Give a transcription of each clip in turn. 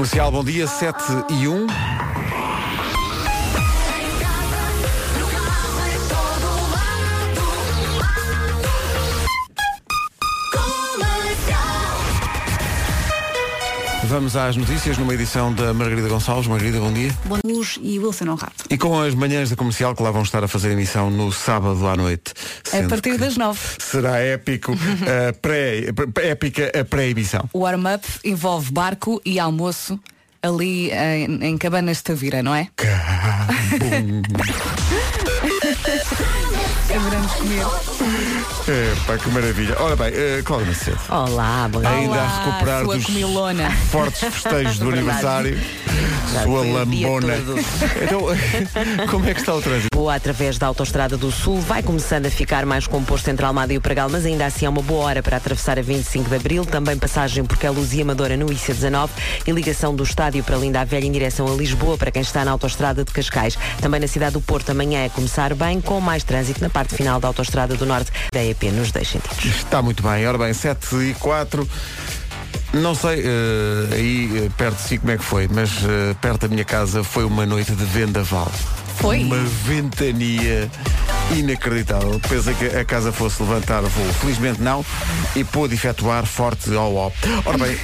Comercial, bom dia, 7 e 1. Vamos às notícias numa edição da Margarida Gonçalves. Margarida, bom dia. Bom Luz e Wilson Honrado. E com as manhãs da comercial que lá vão estar a fazer emissão no sábado à noite. A partir das nove. Será épico, a pré, épica a pré-emissão. O warm-up envolve barco e almoço ali em, em Cabanas de Tavira, não é? Adoramos comer. É, pá, que maravilha. Ora bem, uh, Cláudia Macedo. Olá, bom Ainda Olá, a recuperar dos comilona. fortes festejos do aniversário. Já Sua lambona. Então, como é que está o trânsito? Boa através da Autostrada do Sul vai começando a ficar mais composto entre Almada e o Pregal, mas ainda assim é uma boa hora para atravessar a 25 de Abril, também passagem por Queluz e Amadora no IC19 e ligação do estádio para Linda a Velha em direção a Lisboa para quem está na Autostrada de Cascais. Também na cidade do Porto amanhã é começar bem, com mais trânsito na parte final da Autostrada do Norte da EP nos dois sentidos. Está muito bem. Ora bem, 7 e 4. Não sei eh, aí eh, perto de si como é que foi, mas eh, perto da minha casa foi uma noite de vendaval. Foi? Uma ventania inacreditável. Pensei que a casa fosse levantar voo. Felizmente não. E pôde efetuar forte ao ó. Ora bem,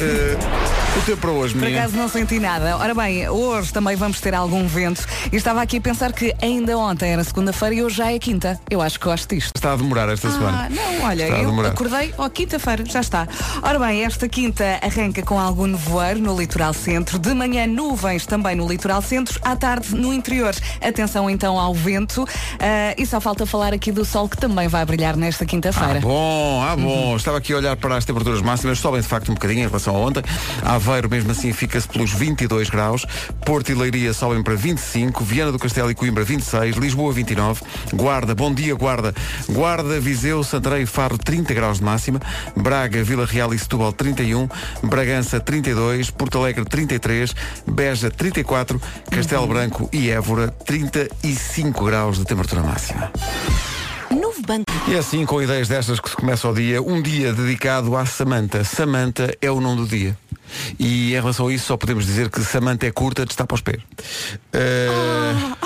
o tempo para hoje, Por acaso não senti nada. Ora bem, hoje também vamos ter algum vento. E estava aqui a pensar que ainda ontem era segunda-feira e hoje já é quinta. Eu acho que gosto disto. Está a demorar esta Ah, semana. não, olha, Está eu acordei, ó, quinta-feira, já está. Ora bem, esta quinta arranca com algum nevoeiro no litoral centro, de manhã nuvens também no litoral centro, à tarde no interior. Atenção então ao vento ah, e só falta falar aqui do sol que também vai brilhar nesta quinta-feira. Ah, bom, ah, bom. Uhum. Estava aqui a olhar para as temperaturas máximas, sobem de facto um bocadinho em relação a ontem. Aveiro, mesmo assim, fica-se pelos 22 graus. Porto e Leiria sobem para 25. Viana do Castelo e Coimbra, 26. Lisboa, 29. Guarda, bom dia, Guarda. Guarda, Viseu, Santarém e Faro, 30 graus de máxima. Braga, Vila Real e Setúbal, 31. Bragança, 32. Porto Alegre, 33. Beja, 34. Castelo Branco e Évora, 35 graus de temperatura máxima. Novo banco. E é assim, com ideias destas que se começa o dia, um dia dedicado à Samanta. Samanta é o nome do dia. E em relação a isso só podemos dizer que Samanta é curta de estar para os pés. Uh,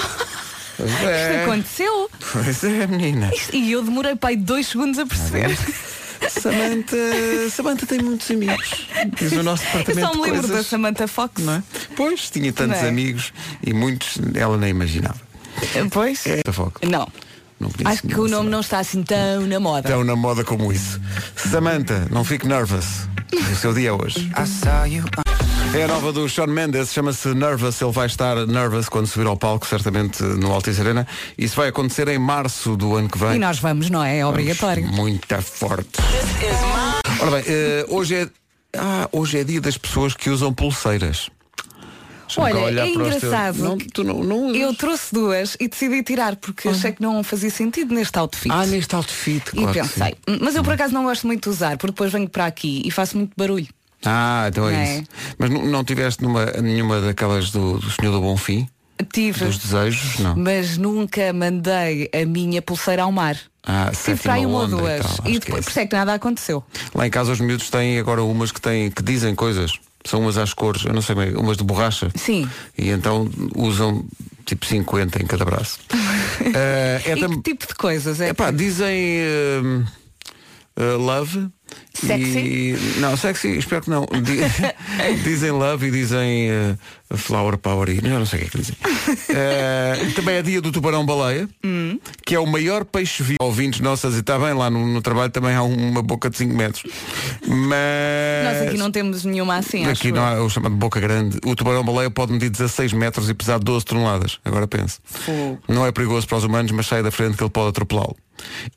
Isto é, aconteceu. pois é, menina. Isto- E eu demorei pai dois segundos a perceber. Samanta, Samanta tem muitos amigos. Diz o nosso Eu departamento só me lembro da coisas. Samantha Fox. Não é? Pois, tinha tantos é? amigos e muitos ela nem imaginava. Pois? É Fox. Não. Acho que o nome não está assim tão na moda. tão na moda como isso. Samantha, não fique nervous. O seu dia é hoje. É a nova do Sean Mendes, chama-se Nervous. Ele vai estar nervous quando subir ao palco, certamente no Altice Arena. Isso vai acontecer em março do ano que vem. E nós vamos, não é? É obrigatório. Muito forte. Ora bem, eh, hoje é. Ah, hoje é dia das pessoas que usam pulseiras. Olha, é teus- engraçado Não, tu não, não. Eu trouxe duas e decidi tirar porque achei que não fazia sentido neste outfit. Ah, neste outfit, e claro que pensei, sim. mas eu por acaso não gosto muito de usar, porque depois venho para aqui e faço muito barulho. Ah, então é, é? isso. Mas não, tiveste numa, nenhuma daquelas do, do Senhor do Bonfim? Tive, Dos desejos? Não. mas nunca mandei a minha pulseira ao mar. Ah, Tive para aí uma ou onda e duas. tal, E, que é depois, isso. por isso é que nada aconteceu. Lá em casa os miúdos têm agora umas que têm que dizem coisas. São umas às cores, eu não sei bem, umas de borracha. Sim. E então usam tipo 50 em cada braço. Eh, é tam- que tipo de coisas? É Epá, dizem ehm, eh, love. Sexy? E, não, sexy, espero que não. Di- dizem love e dizem eh, flower power e eu não sei o que é que dizem. Eh, também é dia do tubarão baleia, Hum. que é o maior peixe vivo. Ouvintes nossas, e está bem, lá no, no trabalho também há uma boca de 5 metros. Mas. Nós aqui não temos nenhuma assim, acho Aqui não eu. há o chamado boca grande. O tubarão baleia pode medir 16 metros e pesar 12 toneladas. Agora pense. Fogo. Não é perigoso para os humanos, mas sai da frente que ele pode atropelá-lo.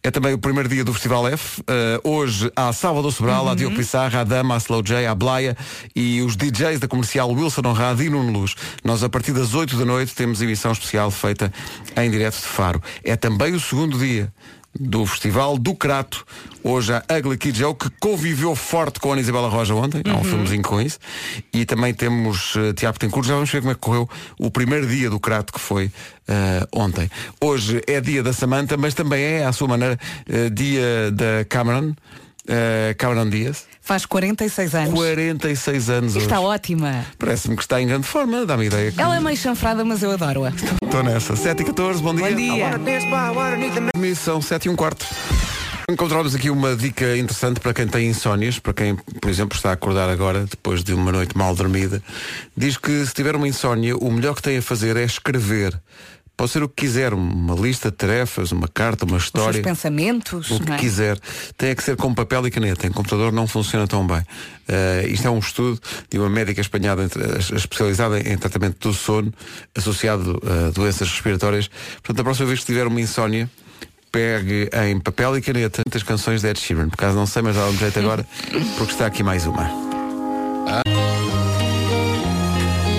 É também o primeiro dia do Festival F. Uh, hoje há Salvador Sobral, há Diogo Pissarra, há Dama, há Slow J, há Blaia e os DJs da comercial Wilson Honrado e Nuno Luz. Nós, a partir das 8 da noite, temos emissão especial feita em direto de Faro. É também o segundo dia do Festival do Crato. Hoje a Ugly Kid Joe, que conviveu forte com a Ana Isabela Roja ontem. Há um filmezinho com isso. E também temos uh, Tiago Tencourt. Já vamos ver como é que correu o primeiro dia do Crato, que foi uh, ontem. Hoje é dia da Samanta, mas também é, à sua maneira, uh, dia da Cameron. Uh, Cameron Diaz. Faz 46 anos. 46 anos Está hoje. ótima. Parece-me que está em grande forma, dá-me ideia. Que... Ela é meio chanfrada, mas eu adoro-a. Estou nessa. 7 e 14, bom dia. Bom dia. Missão 7 e um quarto. Encontramos aqui uma dica interessante para quem tem insónias, para quem, por exemplo, está a acordar agora, depois de uma noite mal dormida. Diz que se tiver uma insónia, o melhor que tem a fazer é escrever. Pode ser o que quiser, uma lista de tarefas, uma carta, uma Os seus história. pensamentos. O que é? quiser. Tem que ser com papel e caneta. Em computador não funciona tão bem. Eh, isto é um estudo de uma médica espanhada, entre- especializada em tratamento do sono, associado a doenças respiratórias. Portanto, a próxima vez que tiver uma insónia, pegue em papel e caneta as canções de Ed Sheeran. Por acaso não sei, mas dá um jeito agora, porque está aqui mais uma.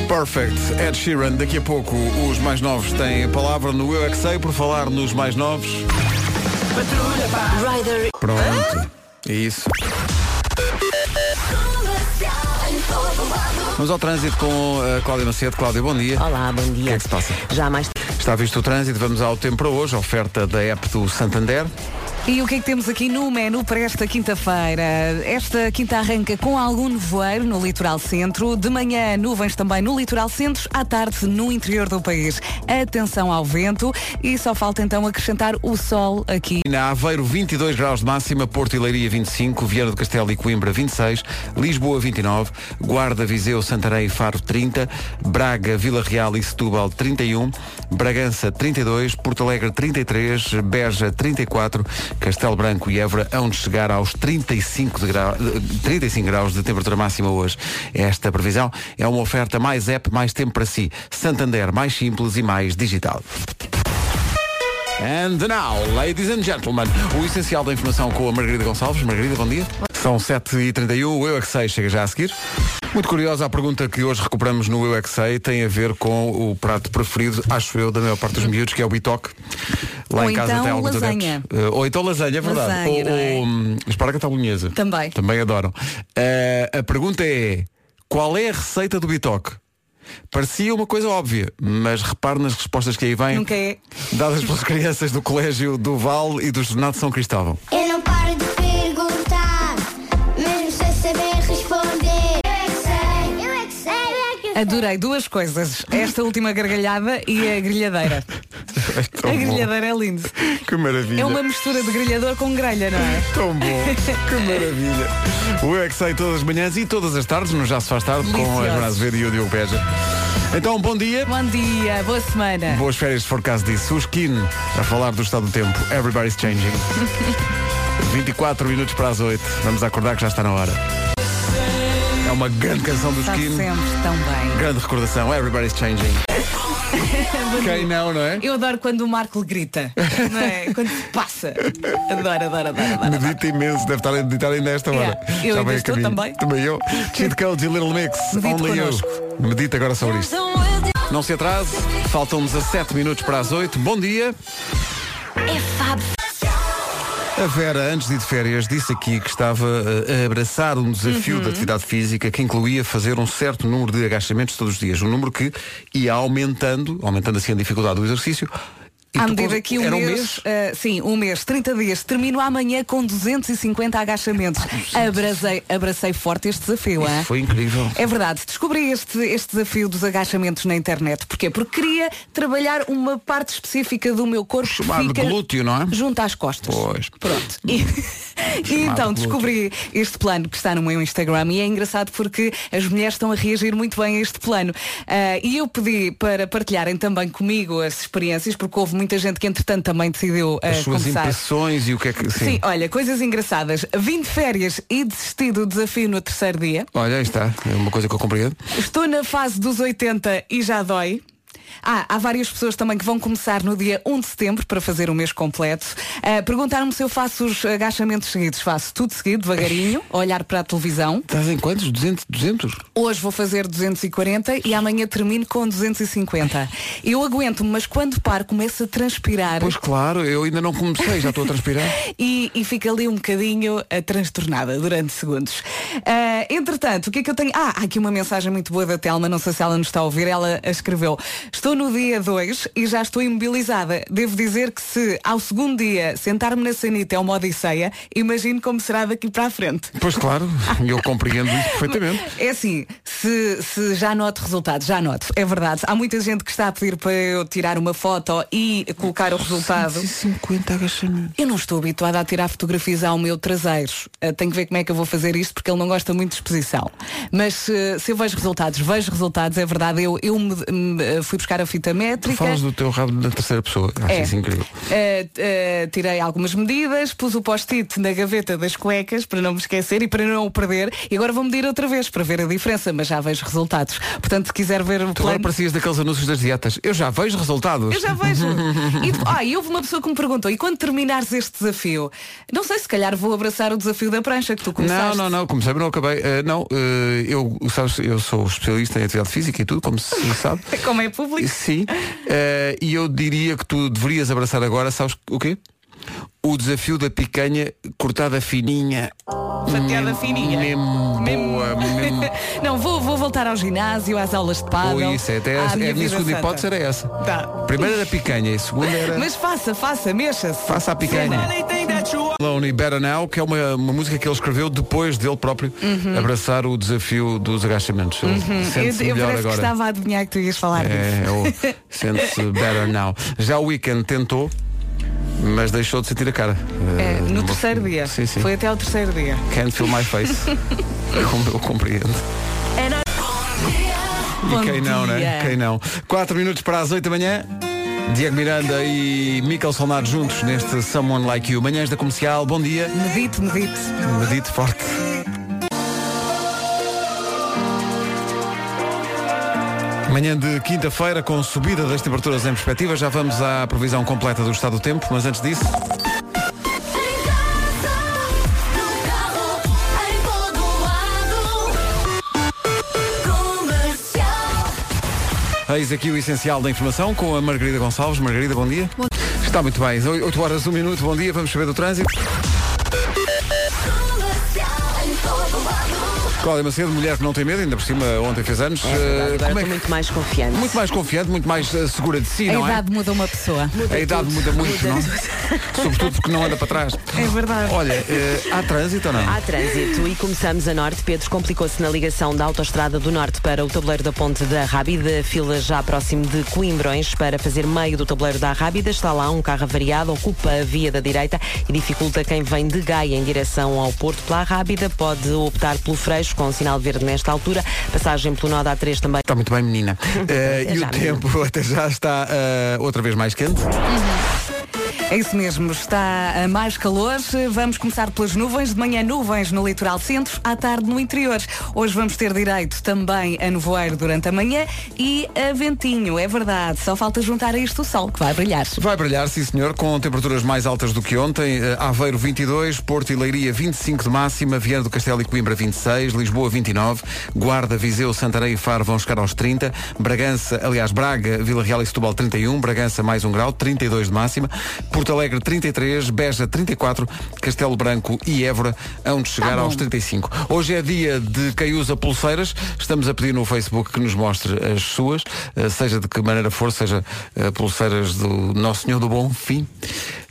Perfect, Ed Sheeran. Daqui a pouco os mais novos têm a palavra no Eu é Que Sei, por falar nos mais novos. Rider. Pronto. É isso. Vamos ao trânsito com a Cláudia Macedo. Cláudia, bom dia. Olá, bom dia. O que é que se passa? Já mais Está visto o trânsito, vamos ao tempo para hoje, oferta da app do Santander. E o que é que temos aqui no menu para esta quinta-feira? Esta quinta arranca com algum nevoeiro no litoral centro, de manhã nuvens também no litoral centro, à tarde no interior do país. Atenção ao vento. E só falta então acrescentar o sol aqui. Na Aveiro, 22 graus de máxima, Porto e Leiria 25, Viana do Castelo e Coimbra 26, Lisboa 29, Guarda, Viseu, Santarém e Faro 30, Braga, Vila Real e Setúbal 31, Bragança 32, Porto Alegre 33, Beja 34, Castelo Branco e Évora hão de chegar aos 35, de grau, eh, 35 graus de temperatura máxima hoje. Esta previsão é uma oferta mais app, mais tempo para si. Santander, mais simples e mais digital. And now, ladies and gentlemen, o essencial da informação com a Margarida Gonçalves. Margarida, bom dia. São 7h31, o Eu é que Sei chega já a seguir. Muito curiosa a pergunta que hoje recuperamos no Eu é que Sei tem a ver com o prato preferido, acho eu, da maior parte dos miúdos, que é o bitoque. Lá Ou em casa então tem alguns lasanha. adeptos. Eh, ou então lasanha, é verdade. Lasanha, ou é? ou, hum, espargata à bolonhesa. Também. Também adoram. Eh, a pergunta é, qual é a receita do bitoque? Parecia uma coisa óbvia, mas repare nas respostas que aí vêm, Nunca é. dadas pelas crianças do Colégio do Val e do Jornal de São Cristóvão. Eu não Adorei duas coisas. Esta última gargalhada e a grelhadeira. É A bom. grelhadeira é lindo. Que maravilha. É uma mistura de grelhador com grelha, não é? Tão bom. que maravilha. O Eu é que sei todas as manhãs e todas as tardes, no Já se faz tarde, com a. Joana Azevedo e o Diogo Peja. Então, bom dia. Bom dia, boa semana. Boas férias se for caso disso. O Skin a falar do estado do tempo. Everybody's changing. 24 minutos para as 8. Vamos acordar que já está na hora. É uma grande canção do Está Skin. sempre tão bem. Grande recordação. Everybody's changing. Quem não, não é? Eu adoro quando o Marco grita, não é? Quando se passa. Adoro, adoro, adoro, adoro. Medita imenso, deve estar a meditar ainda a esta hora. Yeah, eu Já ainda estou também. Também eu. Cheat Codes e Little Mix. Medite Only connosco. you. Medita agora sobre isto. Não se atrase, faltam 17 minutos para as 8. Bom dia. É fab. A Vera, antes de ir de férias, disse aqui que estava eh, a abraçar um desafio Uhum. de atividade física que incluía fazer um certo número de agachamentos todos os dias. Um número que ia aumentando, aumentando assim a dificuldade do exercício. E À medida que um era mês, ah, sim, um mês, 30 dias, termino amanhã com 250 agachamentos. Abracei, abracei forte este desafio, hein? Foi incrível. É verdade, descobri este, este desafio dos agachamentos na internet. Porquê? Porque queria trabalhar uma parte específica do meu corpo Chamado glúteo, não é? junto às costas. Pois. Pronto. E, e então descobri este plano que está no meu Instagram e é engraçado porque as mulheres estão a reagir muito bem a este plano. Ah, e eu pedi para partilharem também comigo as experiências, porque houve muita gente que entretanto também decidiu ah, As suas começar. impressões e o que é que. Sim. Sim, olha, coisas engraçadas. Vim de férias e desisti do desafio no terceiro dia. Olha, aí está. É uma coisa que eu compreendo. Estou na fase dos 80 e já dói. Ah, há várias pessoas também que vão começar no dia 1 de setembro para fazer o mês completo. Ah, Perguntaram-me se eu faço os agachamentos seguidos. Faço tudo seguido, devagarinho, olhar para a televisão. Estás em quantos? 200? 200? Hoje vou fazer 240 e amanhã termino com 250. Eu aguento-me, mas quando paro começo a transpirar Pois claro, eu ainda não comecei, já estou a transpirar. e, e fico ali um bocadinho eh, transtornada durante segundos. Ah, entretanto, o que é que eu tenho? Ah, há aqui uma mensagem muito boa da Telma, não sei se ela nos está a ouvir. Ela escreveu: Estou no dia 2 e já estou imobilizada. Devo dizer que se ao segundo dia sentar-me na sanita é uma odisseia, imagino como será daqui para a frente. Pois claro, eu compreendo isso perfeitamente. É assim, se, se já noto resultados, já noto, é verdade. Há muita gente que está a pedir para eu tirar uma foto e colocar o resultado. 50 agachamentos. Eu não estou habituada a tirar fotografias ao meu traseiro. Uh, tenho que ver como é que eu vou fazer isto porque ele não gosta muito de exposição. Mas uh, se eu vejo resultados, vejo resultados, é verdade. Eu, eu me, me, fui buscar a fita métrica. Falas do teu rabo na terceira pessoa. Acho É. isso incrível. Uh, uh, tirei algumas medidas, pus o post-it na gaveta das cuecas para não me esquecer e para não o perder. E agora vou medir outra vez para ver a diferença, mas já vejo resultados. Portanto, se quiser ver o Tu agora plano. parecias daqueles anúncios das dietas. Eu já vejo resultados. Eu já vejo. e, ah, e houve uma pessoa que me perguntou, e quando terminares este desafio? Não sei, se calhar vou abraçar o desafio da prancha que tu Não, começaste. não, não, comecei, mas não acabei. Eh, não, eu, sabes, eu sou especialista em atividade física e tudo, como se sabe. Como é público. Sim. Eh, e eu diria que tu deverias abraçar agora, sabes o quê? O desafio da picanha cortada fininha. Fatiada fininha. Mesmo boa, mesmo. Não, vou, vou voltar ao ginásio, às aulas de pádel. Ou isso, é, até à a minha vida segunda santa. hipótese era essa. Tá. Primeira era picanha e segunda era. Mas faça, faça, mexa-se. Faça a picanha. Alone Better Now, que é uma, uma música que ele escreveu depois dele próprio abraçar o desafio dos agachamentos. Sente-se Uhum. eu melhor parece que agora. estava a adivinhar que tu ias falar disso. É, o sente-se better now. Já o Weekend tentou, mas deixou de sentir a cara. É, Eh, no não- terceiro dia. Sim, sim. Foi até ao terceiro dia. Can't feel my face. Como eu compreendo. E quem não, né? Quem não? 4 minutos para as 8 da manhã. Diego Miranda e Miquel Solnado juntos neste Someone Like You. Manhãs da Comercial, bom dia. Medite, medite. Medite forte. Manhã de quinta-feira, com subida das temperaturas em perspectiva, já vamos à previsão completa do estado do tempo, mas antes disso, eis aqui o essencial da informação com a Margarida Gonçalves. Margarida, bom dia. Está muito bem, 8 horas, 1 minuto, bom dia, vamos saber do trânsito. Cláudia Macedo, mulher que não tem medo, ainda por cima ontem fez anos. É verdade, Eh, agora como é que- muito mais confiante. muito mais confiante, muito mais eh, segura de si, A não é? idade muda uma pessoa. A idade muda muito, não? Sobretudo porque não anda para trás. É verdade. Olha, eh, há trânsito ou não? Há trânsito e começamos a norte. Pedro complicou-se na ligação da autoestrada do norte para o tabuleiro da ponte da Rábida. Fila já próximo de Coimbrões para fazer meio do tabuleiro da Rábida. Está lá um carro avariado, ocupa a via da direita e dificulta quem vem de Gaia em direção ao Porto pela Rábida. Pode optar pelo Freixo com sinal verde nesta altura. Passagem pelo nó da A3 também. Está muito bem, menina. Até e já, o tempo até já está eh, outra vez mais quente. É isso mesmo, está a mais calor. Vamos começar pelas nuvens. De manhã, nuvens no litoral centro, à tarde no interior. Hoje vamos ter direito também a nevoeiro durante a manhã e a ventinho, é verdade. Só falta juntar a isto o sol, que vai brilhar. Vai brilhar, sim senhor, com temperaturas mais altas do que ontem. Eh, Aveiro 22, Porto e Leiria 25 de máxima, Viana do Castelo e Coimbra 26, Lisboa 29, Guarda, Viseu, Santarém e Faro vão chegar aos 30, Bragança, aliás, Braga, Vila Real e Setúbal 31, Bragança mais um grau, 32 de máxima, Porto Alegre 33, Beja 34, Castelo Branco e Évora hão de chegar Tá aos 35. Hoje é dia de quem usa pulseiras. Estamos a pedir no Facebook que nos mostre as suas, eh, seja de que maneira for, seja eh, pulseiras do Nosso Senhor do Bom Fim,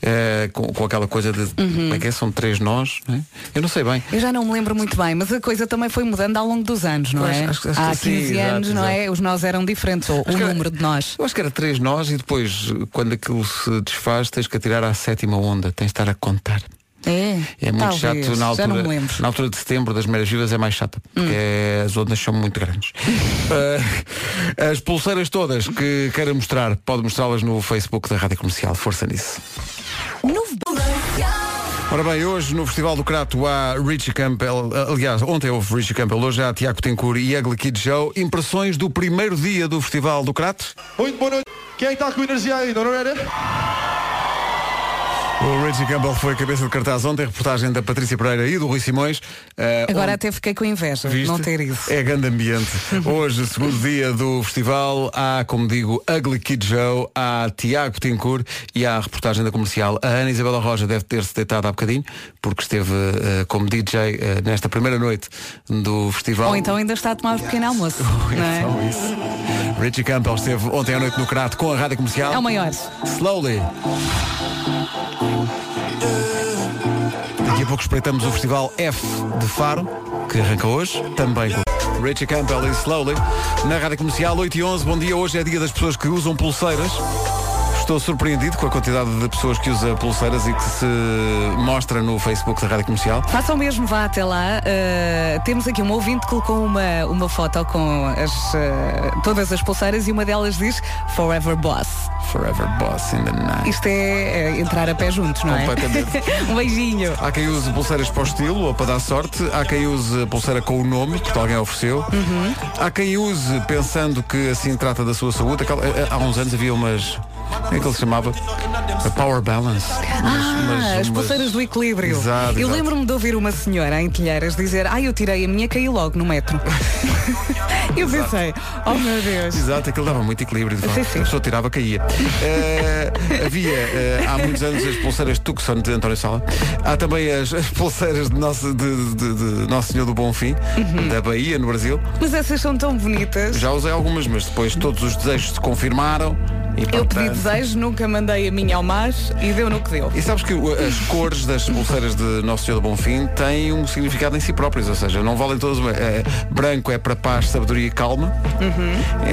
eh, com, com aquela coisa de como é que é? São três nós, não é? Eu não sei bem. Eu já não me lembro muito bem, mas a coisa também foi mudando ao longo dos anos, não Pois, é? acho acho Há sim, 15 exato, anos, não é? Os nós eram diferentes, ou o que- número de nós. Eu acho que era três nós e depois, quando aquilo se desfaz, tens que atirar à sétima onda, tens de estar a contar. É, É muito talvez, chato na altura. Hum. Na altura de setembro das Meiras Vivas é mais chata, porque as ondas são muito grandes. Uh, as pulseiras todas que queira mostrar, pode mostrá-las no Facebook da Rádio Comercial. Força nisso. Ora bem, hoje no Festival do Crato há Richie Campbell, aliás, ontem houve Richie Campbell, hoje há Tiago Tencourt e Ugly Kid Joe. Impressões do primeiro dia do Festival do Crato? Muito boa noite. Quem está com energia ainda, não era? O Richie Campbell foi cabeça de cartaz ontem, reportagem da Patrícia Pereira e do Rui Simões. Uh, Agora onde- até fiquei com inveja de não ter ido. É grande ambiente. Hoje, segundo dia do festival, há, como digo, Ugly Kid Joe, há Tiago Tincourt e há a reportagem da comercial. A Ana Isabela Roja deve ter-se deitado há bocadinho, porque esteve eh, como DJ eh, nesta primeira noite do festival. Ou então ainda está a tomar o pequeno almoço. não é? Então, isso. Richie Campbell esteve ontem à noite no Crato com a rádio comercial. É o maior. Slowly. A pouco espreitamos o festival F de Faro, que arranca hoje, também com Richie Campbell e Slowly. Na rádio comercial 8 e 11, bom dia. Hoje é dia das pessoas que usam pulseiras. Estou surpreendido com a quantidade de pessoas que usa pulseiras e que se mostra no Facebook da Rádio Comercial. Façam mesmo, vá até lá. Uh, temos aqui um ouvinte que colocou uma, uma foto com as, uh, todas as pulseiras e uma delas diz Forever Boss. Forever Boss in the night. Isto é, é entrar a pé juntos, não é? Completamente. um beijinho. Há quem use pulseiras para o estilo ou para dar sorte. Há quem use pulseira com o nome, porque alguém ofereceu. Uhum. Há quem use pensando que assim trata da sua saúde. Há uns anos havia umas. Como é que ele se chamava? A Power Balance. Ah, umas- as umas- pulseiras do equilíbrio. Exato, eu lembro-me de ouvir uma senhora em Telheiras dizer Ah, eu tirei a minha e caí logo no metro. eu pensei, oh meu Deus. Exato, aquilo dava muito equilíbrio. De. Sim, sim. A pessoa tirava, caía. Eh, havia eh, há muitos anos as pulseiras Tucson de António Sala. Há também as, as pulseiras de Nosso, de, de- de Nosso Senhor do Bonfim, Uhum. da Bahia, no Brasil. Mas essas são tão bonitas. Já usei algumas, mas depois todos os desejos se confirmaram. E, Eu pedi portanto, desejo, nunca mandei a minha ao mar e deu no que deu. E sabes que as cores das pulseiras de Nosso Senhor do Bonfim têm um significado em si próprios, ou seja, não valem todas. É, branco é para paz, sabedoria e calma,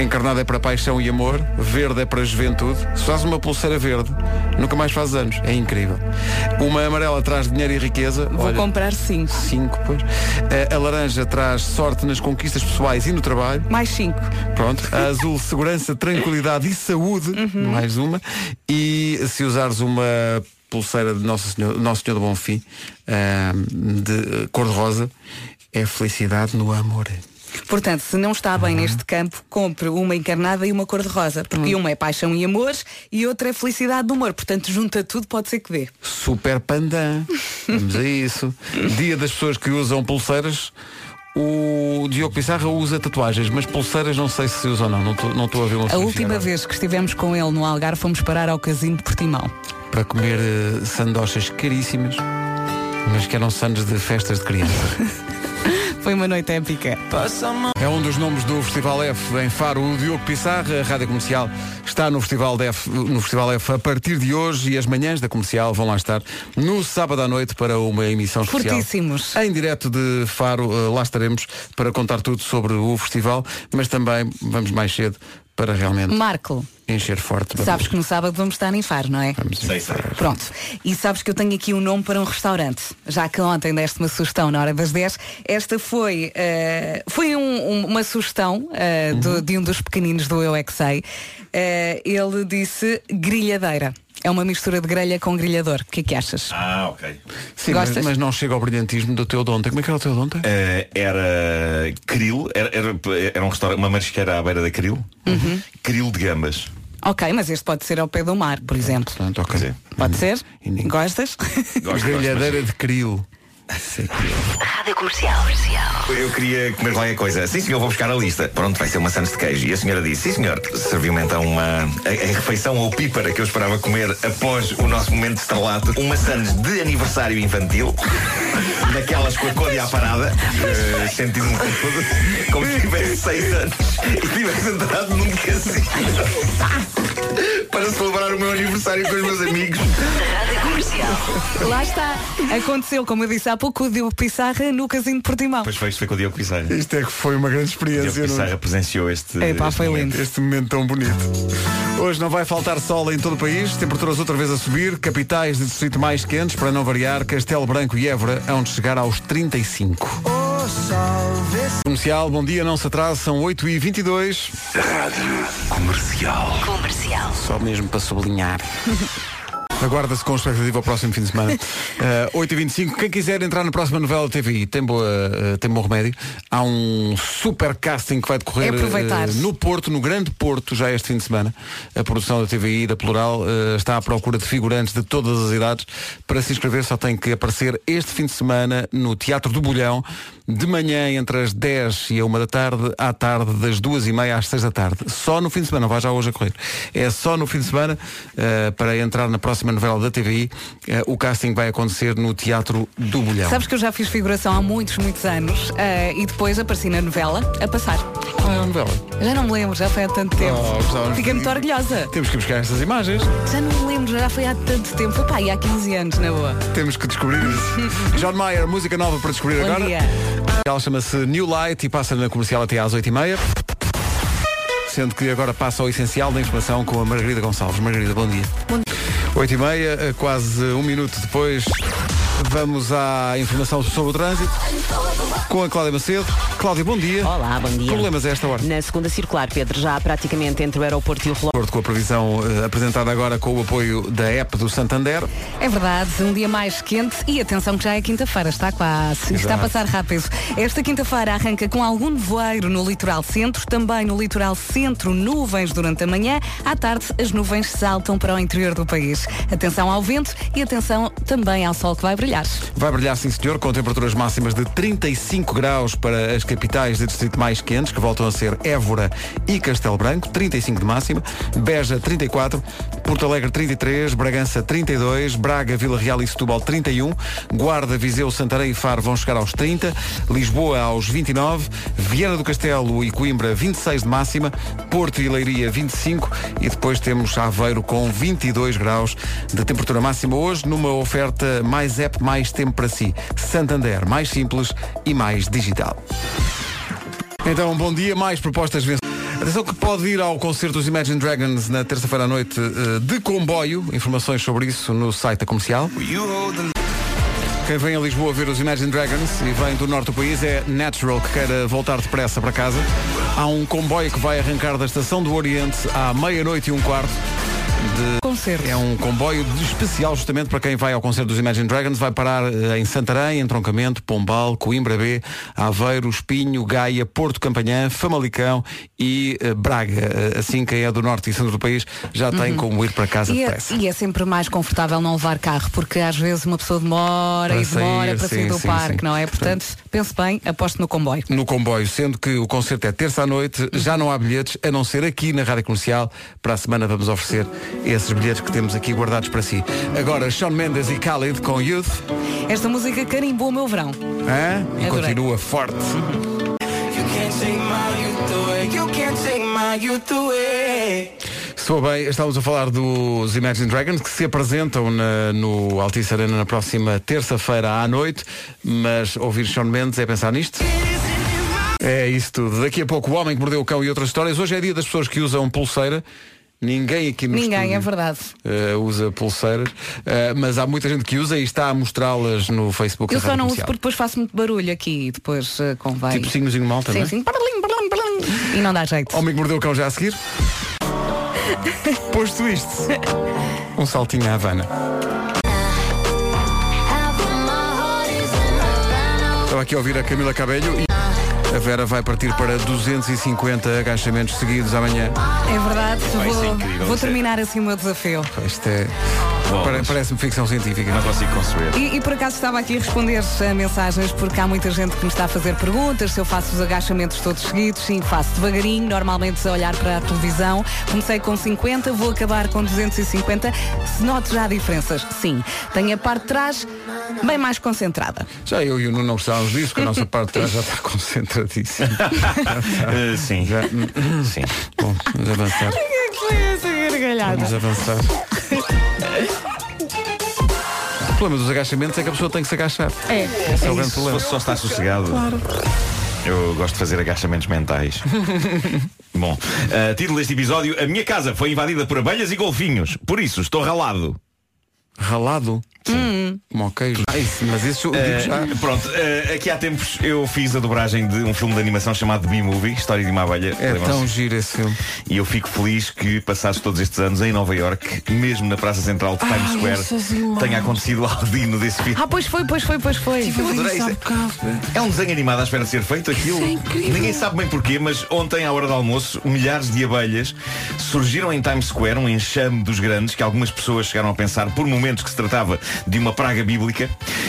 encarnado é para paixão e amor, verde é para juventude. Se fazes uma pulseira verde, nunca mais fazes anos. É incrível. Uma amarela traz dinheiro e riqueza. Vou Olha, comprar cinco. cinco, pois. A, a laranja traz sorte nas conquistas pessoais e no trabalho. Mais cinco. Pronto. A azul, segurança, tranquilidade e saúde. Mais uma. E se usares uma pulseira de Nosso Senhor, Nosso Senhor do Bonfim, ahm, de cor-de-rosa, é felicidade no amor. Portanto, se não está Uhum. bem neste campo, compre uma encarnada e uma cor-de-rosa. Porque Uhum. uma é paixão e amor e outra é felicidade do amor. Portanto, junta tudo, pode ser que dê. Super pandan. Vamos a isso. Dia das pessoas que usam pulseiras. O Diogo Pissarra usa tatuagens, mas pulseiras não sei se usa ou não. Não estou a ver uma A última vez que estivemos com ele no Algarve, fomos parar ao casino de Portimão. Para comer eh, sandochas caríssimas, mas que eram sandes de festas de criança. Foi uma noite épica. É um dos nomes do Festival F em Faro, o Diogo Pissarra, a Rádio Comercial, está no Festival, F, no Festival F a partir de hoje e as manhãs da comercial vão lá estar no sábado à noite para uma emissão especial. Fortíssimos. Em direto de Faro, eh, lá estaremos para contar tudo sobre o festival, mas também vamos mais cedo para realmente Marco, encher forte. Vamos- sabes que no sábado vamos estar em Faro, não é? vamos Sei, sei. Pronto. E sabes que eu tenho aqui um nome para um restaurante. Já que ontem deste uma sugestão na hora das 10, esta foi, eh, foi um- um- uma sugestão eh, do- de um dos pequeninos do Eu é Que Sei. Eh, ele disse grelhadeira. É uma mistura de grelha com grelhador. O que é que achas? Ah, ok. Sim, mas, Gostas? mas não chega ao brilhantismo do teu donte. Como é que era o teu donte? Eh, era krill, era, era, era um restaurante, uma marisqueira à beira da krill. Uhum. Krill de gambas. Ok, mas este pode ser ao pé do mar, por exemplo. Portanto, ok. Sim. Pode ser? E ninguém- Gostas? Gosto, gosto, Grelhadeira de krill. Rádio Comercial. Comercial. Eu queria comer qualquer coisa. Sim, senhor, vou buscar a lista. Pronto, vai ser uma sandes de queijo. E a senhora disse, sim, senhor. Serviu-me então uma a, a refeição ou pípara que eu esperava comer após o nosso momento de estrelato. Uma sandes de aniversário infantil. Daquelas com a côdea à parada. Uh, Sentindo-me como, como se tivesse seis anos e tivesse entrado num casino. Para celebrar o meu aniversário com os meus amigos. Rádio Comercial. Lá está. Aconteceu, como eu disse há pouco, o Diogo Pissarra no Casino de Portimão. Pois foi, isto foi com o Diogo Pissarra. Isto é que foi uma grande O Diogo experiência. não é? Pissarra presenciou este. Epá, este foi momento. lindo. Este momento tão bonito. Hoje não vai faltar sol em todo o país, temperaturas outra vez a subir, capitais de distrito mais quentes, para não variar, Castelo Branco e Évora, hão de chegar aos 35. Comercial, bom dia, não se atrase, são 8h22. Comercial. Só mesmo para sublinhar. Aguarda-se com expectativa ao próximo fim de semana. Uh, 8h25. Quem quiser entrar na próxima novela TVI tem, boa, uh, tem bom remédio. Há um super casting que vai decorrer uh, no Porto, no Grande Porto, já este fim de semana. A produção da TVI da Plural uh, está à procura de figurantes de todas as idades. Para se inscrever só tem que aparecer este fim de semana no Teatro do Bolhão, de manhã entre as 10 e a 1 da tarde, à tarde das 2 e meia às 6 da tarde. Só no fim de semana, não vai já hoje a correr. É só no fim de semana para entrar na próxima próxima novela da TVI. Eh, o casting vai acontecer no Teatro do Bolhão. Sabes que eu já fiz figuração há muitos, muitos anos eh, e depois apareci na novela a passar. Qual é a novela? Já não me lembro, já foi há tanto tempo. Oh, Fiquei muito orgulhosa. Temos que buscar estas imagens. Já não me lembro, já foi há tanto tempo. Foi pá, há 15 anos, na boa. Temos que descobrir isso. John Mayer, música nova para descobrir Bom agora. dia. Ela chama-se New Light e passa na comercial até às 8h30. Sendo que agora passa ao essencial da informação com a Margarida Gonçalves. Margarida, bom dia. Bom 8h30, quase um minuto depois, vamos à informação sobre o trânsito com a Cláudia Macedo. Cláudia, bom dia. Olá, bom dia. Problemas a esta hora? Na segunda circular, Pedro, já praticamente entre o aeroporto e o relógio. De acordo com a previsão eh, apresentada agora com o apoio da app do Santander. É verdade, um dia mais quente e atenção que já é quinta-feira, está quase, está a passar rápido. Esta quinta-feira arranca com algum nevoeiro no litoral centro, também no litoral centro nuvens durante a manhã, à tarde as nuvens saltam para o interior do país. Atenção ao vento e atenção também ao sol que vai brilhar. Vai brilhar, sim senhor, com temperaturas máximas de 35 graus para as capitais de distrito mais quentes, que voltam a ser Évora e Castelo Branco, 35 de máxima, Beja 34, Porto Alegre 33, Bragança 32, Braga, Vila Real e Setúbal 31, Guarda, Viseu, Santarém e Faro vão chegar aos 30, Lisboa aos 29, Viana do Castelo e Coimbra 26 de máxima, Porto e Leiria 25 e depois temos Aveiro com 22 graus de temperatura máxima hoje numa oferta mais app, mais tempo para si. Santander, mais simples e mais digital. Então, bom dia, mais propostas vencedores. Atenção que pode ir ao concerto dos Imagine Dragons na terça-feira à noite eh, de comboio. Informações sobre isso no site da comercial. Quem vem a Lisboa ver os Imagine Dragons e vem do norte do país é Natural, que queira voltar depressa para casa. Há um comboio que vai arrancar da estação do Oriente à meia-noite e um quarto. De... Concerto. É um comboio de especial justamente para quem vai ao concerto dos Imagine Dragons. Vai parar eh, em Santarém, Entroncamento, Pombal, Coimbra B, Aveiro, Espinho, Gaia, Porto Campanhã, Famalicão e eh, Braga. Eh, Assim, quem é do norte e centro do país já tem como ir para casa E é, depressa. e é sempre mais confortável não levar carro, porque às vezes uma pessoa demora Para e demora sair, para sair sim, do sim, parque, sim. não é? Portanto, pense bem, aposto no comboio. no comboio, sendo que o concerto é terça à noite, já não há bilhetes, a não ser aqui na Rádio Comercial. Para a semana vamos oferecer esses bilhetes que temos aqui guardados para si. Agora, Sean Mendes e Khalid com Youth. Esta música carimbou o meu verão. Hã? E Adorei. continua forte. Soa bem, estávamos a falar dos Imagine Dragons que se apresentam na- no Altice Arena na próxima terça-feira à noite, mas ouvir Sean Mendes é pensar nisto. É isso tudo. Daqui a pouco o Homem que Mordeu o Cão e outras histórias. Hoje é dia das pessoas que usam pulseira. Ninguém aqui no Ninguém, estúdio, é verdade. eh, usa pulseiras, Eh, mas há muita gente que usa e está a mostrá-las no Facebook. Eu só não uso Comercial. porque depois faço muito barulho aqui e depois eh, convém. Tipo signozinho malta, não Sim, é? sim. Barlim, barlim, barlim. E não dá jeito. Homem que mordeu o cão já a seguir. Posto isto. Um saltinho à Havana. Estava aqui a ouvir a Camila Cabelho e Vera vai partir para 250 agachamentos seguidos amanhã. É verdade. Vou, vou terminar assim o meu desafio. Isto é. Mas Parece-me ficção científica. Não consigo conceber. E, e por acaso estava aqui a responder a mensagens porque há muita gente que me está a fazer perguntas se eu faço os agachamentos todos seguidos. Sim, faço devagarinho, normalmente a olhar para a televisão. Comecei com 50, vou acabar com 250. Se noto já diferenças, sim. Tenho a parte de trás bem mais concentrada. Já eu e o Nuno não precisávamos disso, porque a nossa parte de trás já está concentradíssima. Eh, sim. Já- Sim. Bom, vamos avançar. Foi essa gargalhada? Vamos avançar. O problema dos agachamentos é que a pessoa tem que se agachar. É. Esse é o grande Se problema. fosse só estar sossegado. Eu gosto de fazer agachamentos mentais. Bom, eh, título deste episódio: A minha casa foi invadida por abelhas e golfinhos. Por isso, estou ralado. Ralado? Como ao queijo. Ah, isso, mas isso eu digo Eh, já. pronto, eh, aqui há tempos eu fiz a dobragem de um filme de animação chamado B-Movie, História de uma Abelha. É tão giro esse filme. E eu fico feliz que, passados todos estes anos em Nova York, mesmo na Praça Central de Times Square, tenha acontecido algo digno desse filme. Ah, pois foi, pois foi, pois foi. Eu adorei isso. É um desenho animado à espera de ser feito aquilo. Ninguém sabe bem porquê, mas ontem, à hora do almoço, milhares de abelhas surgiram em Times Square, um enxame dos grandes, que algumas pessoas chegaram a pensar por momentos que se tratava de uma praga bíblica,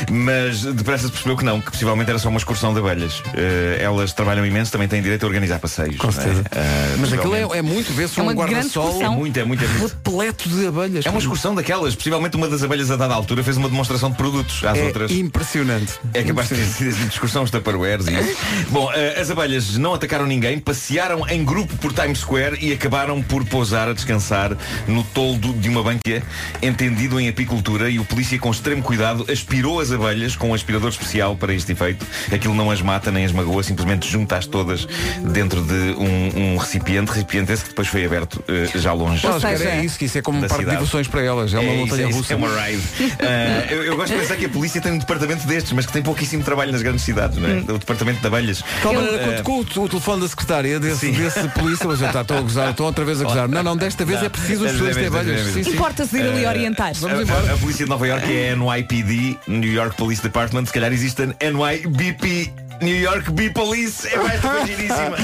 mas depressa se percebeu que não, que possivelmente era só uma excursão de abelhas. Eh, elas trabalham imenso, também têm direito a organizar passeios. Com certeza. é? Eh, Mas aquilo é, é muito, vê-se É um uma grande guarda-sol excursão. É muito, é muito, é muito. repleto de abelhas. É uma excursão daquelas. Possivelmente uma das abelhas a dada altura fez uma demonstração de produtos às É outras. impressionante. É capaz de ter sido assim, discussão os e isso. Bom, eh, as abelhas não atacaram ninguém, passearam em grupo por Times Square e acabaram por pousar a descansar no toldo de uma banquia entendido em apicultura e o polícia com extremo cuidado aspirou as abelhas com um aspirador especial para este efeito. Aquilo não as mata nem as magoa, simplesmente junta-as todas dentro de um, um recipiente, recipiente esse que depois foi aberto eh, já longe. Não, seja, é isso, que isso é como um parque de diversões para elas. É uma isso, montanha é isso, russa. É uma ride. Ah, eu, eu gosto de pensar que a polícia tem um departamento destes, mas que tem pouquíssimo trabalho nas grandes cidades, não é? O departamento de abelhas. Ah, quando tocou o, o telefone da secretária desse, desse polícia, mas eu tá, estou a gozar, estou outra vez a gozar. Não, não, desta vez Não, é preciso os pessoas desta abelhas. Importa-se ir ali orientar. Vamos a, embora. a- a polícia de Nova York é NYPD, New York Police Department, se calhar existe a NYBP. New York Bee Police é mais giríssima.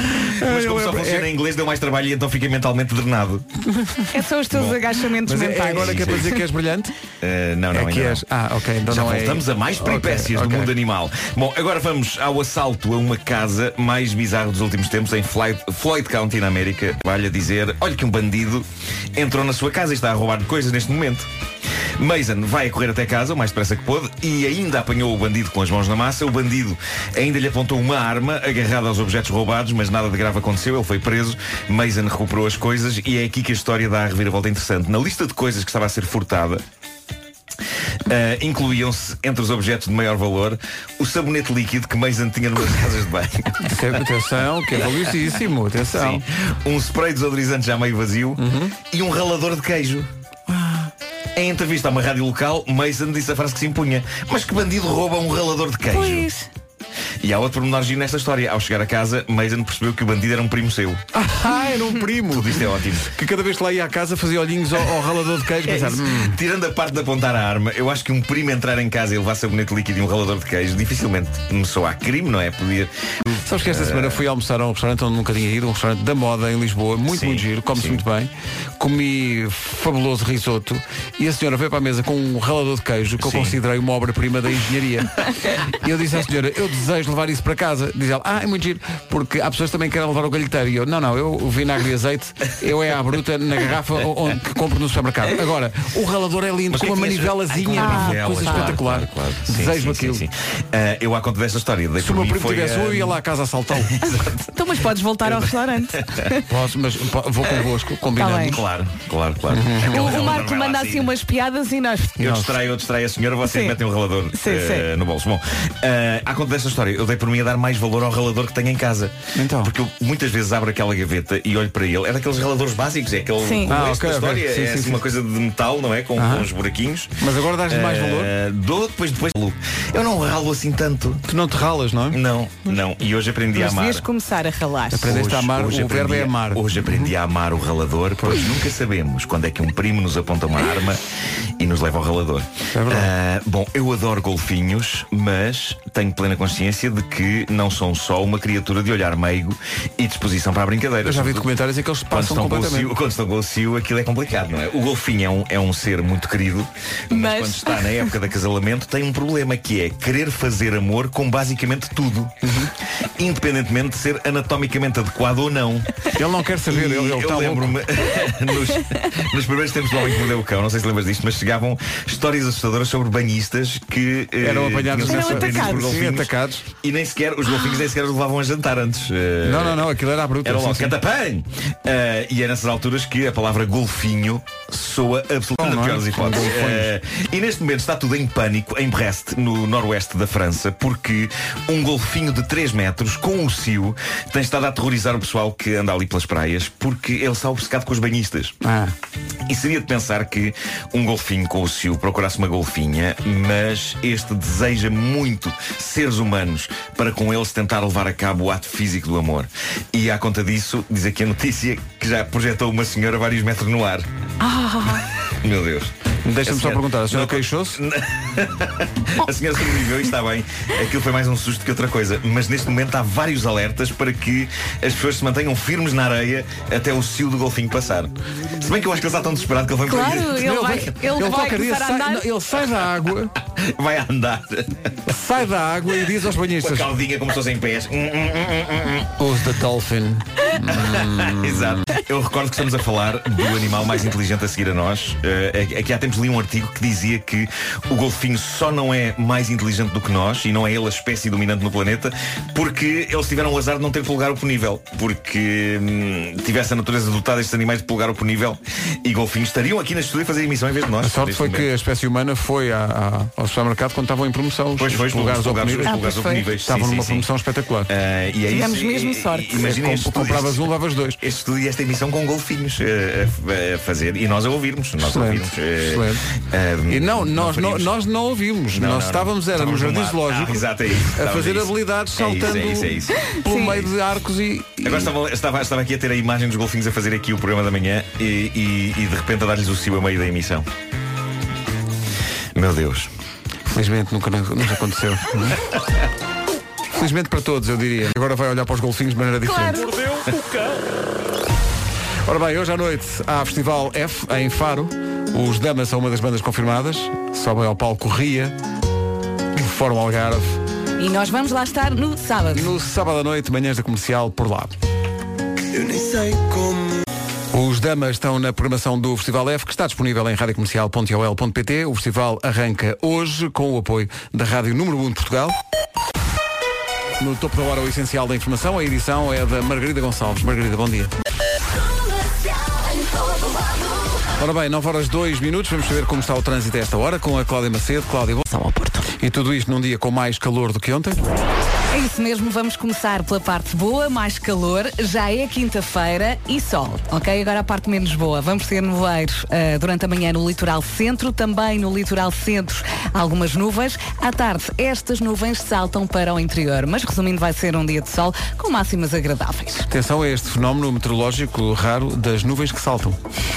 Mas como só funciona é- em inglês, deu mais trabalho e então fica mentalmente drenado. É só os teus Bom. agachamentos Mas é, é mentais. agora que é para dizer que és brilhante? Uh, não, não, É que ainda és. não. Ah, ok, então Já não é- voltamos a mais peripécias Ok, do ok. mundo animal. Bom, agora vamos ao assalto a uma casa mais bizarro dos últimos tempos em Floyd, Floyd County, na América. Vale a dizer, olha que um bandido entrou na sua casa e está a roubar coisas neste momento. Mason vai a correr até casa o mais depressa que pôde e ainda apanhou o bandido com as mãos na massa. O bandido ainda lhe apontou uma arma agarrada aos objetos roubados, mas nada de grave aconteceu. Ele foi preso. Mason recuperou as coisas e é aqui que a história dá a reviravolta interessante. Na lista de coisas que estava a ser furtada, Uh, incluíam-se entre os objetos de maior valor o sabonete líquido que Mason tinha numas casas de banho. Que- Atenção, que é valiosíssimo. Atenção. Sim. Um spray desodorizante já meio vazio e um ralador de queijo. Em entrevista a uma rádio local, Mason disse a frase que se impunha. Mas que bandido rouba um ralador de queijo? Pois. E há outro pormenor giro nesta história. Ao chegar a casa, Mason percebeu que o bandido era um primo seu. Ah, era um primo. Tudo isto é ótimo. Que cada vez que lá ia à casa fazia olhinhos ao, ao ralador de queijo. É Pensar, hum, Tirando a parte de apontar a arma, eu acho que um primo entrar em casa e levar sabonete líquido e um ralador de queijo dificilmente me soa a crime, não é? Podia. Sabes que esta semana fui almoçar a um restaurante onde nunca tinha ido, um restaurante da moda em Lisboa, muito, Sim, muito giro, come-se muito bem. Comi fabuloso risoto e a senhora veio para a mesa com um ralador de queijo que eu Sim. considerei uma obra-prima da engenharia. e eu disse à senhora, eu desejo levar isso para casa. Diz ela, ah, é muito giro, porque há pessoas que também querem levar o galheteiro. E eu, não, não, eu o vinagre e azeite, eu é à bruta na garrafa onde, que compro no supermercado. Agora, o ralador é lindo, Mas com o uma é manivelazinha, manivelas, coisa claro, espetacular. claro, claro. Sim, Desejo aquilo. sim, sim. Ah, eu, à conta desta história, Se o meu primo foi, tivesse, ah, eu ia lá à casa assaltá-lo. Então, mas podes voltar ao restaurante. Posso, mas vou convosco, Tá combinando. Claro, claro, claro. O, o Marco manda assim umas piadas e nós. Eu distraio, eu distraio a senhora, vocês metem um ralador Sim, eh, sim. no bolso. Bom, eh, à conta desta história, eu dei por mim a dar mais valor ao ralador que tenho em casa. Então. Porque eu muitas vezes abro aquela gaveta e olho para ele. É daqueles raladores básicos, é aquele Sim. o Ah, resto ok, da ok. história. Sim, é sim, assim sim. uma coisa de metal, não é? Com, com uns buraquinhos. Mas agora dás-lhe mais Eh, valor? Dou depois, depois. Eu não ralo assim tanto. Tu não te ralas, não é? Não, não. E hoje aprendi a Mas amar. devias começar a ralar. Aprendeste a amar, o verbo aprendi é a- amar. Hoje aprendi a amar o ralador, pois nunca sabemos quando é que um primo nos aponta uma arma e nos leva ao ralador. É verdade. Ah, bom, eu adoro golfinhos, mas tenho plena consciência de que não são só uma criatura de olhar meigo e disposição para a brincadeira. Eu já vi documentários em que eles quando passam estão, com o completamente. cio, quando estão com o cio, aquilo é complicado, não é? O golfinho é um, é um ser muito querido, mas, Mas- quando está na época de acasalamento tem um problema que é querer fazer amor com basicamente tudo, independentemente de ser anatomicamente adequado ou não. Ele não quer saber, E ele, ele eu está louco. lembro-me nos, nos primeiros tempos do Homem que Mordeu o Cão, não sei se lembras disto, mas chegavam histórias assustadoras sobre banhistas que eh, Eram apanhados Eram atacados. por Sim, golfinhos. atacados. E nem sequer, os golfinhos nem sequer os levavam a jantar antes. Eh, Não, não, não, aquilo era a bruta. era logo catapã! Uh, e é nessas alturas que a palavra golfinho soa absolutamente não é? piores hipóteses. Uh, e neste momento está tudo em pânico em Brest, no noroeste da França, porque um golfinho de 3 metros, com o cio, tem estado a aterrorizar o pessoal que anda ali pelas praias, porque ele está obcecado com os banhistas. Ah, E seria de pensar que um golfinho com o cio procurasse uma golfinha, mas este deseja muito seres humanos para com eles tentar levar a cabo o ato físico do amor. E à conta disso, diz aqui a notícia que já projetou uma senhora vários metros no ar. Meu Deus. Deixa-me só perguntar, a senhora não- queixou-se? A senhora sobreviveu e está bem. Aquilo foi mais um susto que outra coisa. Mas neste momento há vários alertas para que as pessoas se mantenham firmes na areia até o cio do golfinho passar. Se bem que eu acho que ele está tão desesperado que ele vai Claro, para ele vai, ele vai qualquer dia começar a sai, não, ele sai da água, vai andar sai da água e diz aos com a caldinha como se fosse em pés. Hum, hum, hum, Use the dolphin. Exato. Eu recordo que estamos a falar do animal mais inteligente a seguir a nós. Uh, aqui há tempos li um artigo que dizia que o golfinho só não é mais inteligente do que nós e não é ele a espécie dominante no planeta porque eles tiveram o azar de não ter polegar oponível. Porque hum, tivesse a natureza dotada estes animais de polegar oponível e golfinhos estariam aqui na estúdio a fazer emissão em vez de nós. A sorte foi momento. que a espécie humana foi à- à- ao supermercado quando estavam em promoção. os- Pois foi, os os lugares lugares, oponíveis. Estavam Sim, numa sim, sim. promoção espetacular. Ah, e é Tivemos isso. mesmo E- sorte. e- Imaginem Com- este estúdio- compravas um, levavas dois. este estúdio e esta emissão com golfinhos eh, a, a fazer e nós a ouvirmos. Nós ouvirmos. eh, excelente. ah, E não, nós não, faríamos. nós não ouvimos. Não, nós não, estávamos, não. era no jardim zoológico Ah, é a fazer isso. habilidades É isso, saltando É isso, é isso, pelo Sim. meio de arcos e. Agora estava, estava, estava aqui a ter a imagem dos golfinhos a fazer aqui o programa da manhã e, e- e de repente a dar-lhes o cio a meio da emissão. Meu Deus. Felizmente nunca, nunca aconteceu. Felizmente para todos, eu diria. Agora vai olhar para os golfinhos de maneira diferente. Ora bem, hoje à noite há Festival F em Faro. Os Damas são uma das bandas confirmadas. Sobem ao palco Ria, do Fórum Algarve. E nós vamos lá estar no sábado. No sábado à noite, manhãs da comercial, por lá. Os Damas estão na programação do Festival F, que está disponível em radiocomercial.ol.pt. O festival arranca hoje com o apoio da Rádio Número 1 de Portugal. No topo da hora, o essencial da informação. A edição é da Margarida Gonçalves. Margarida, bom dia. Ora bem, 9 horas 2 minutos. Vamos saber como está o trânsito a esta hora com a Cláudia Macedo. Cláudia, bom. São ao Porto. E tudo isto num dia com mais calor do que ontem. É isso mesmo, vamos começar pela parte boa, mais calor. Já é quinta-feira e sol, ok? Agora a parte menos boa. Vamos ter nevoeiros ah, durante a manhã no litoral centro, também no litoral centro algumas nuvens. À tarde, estas nuvens saltam para o interior, mas resumindo, vai ser um dia de sol com máximas agradáveis. Atenção a este fenómeno meteorológico raro das nuvens que saltam.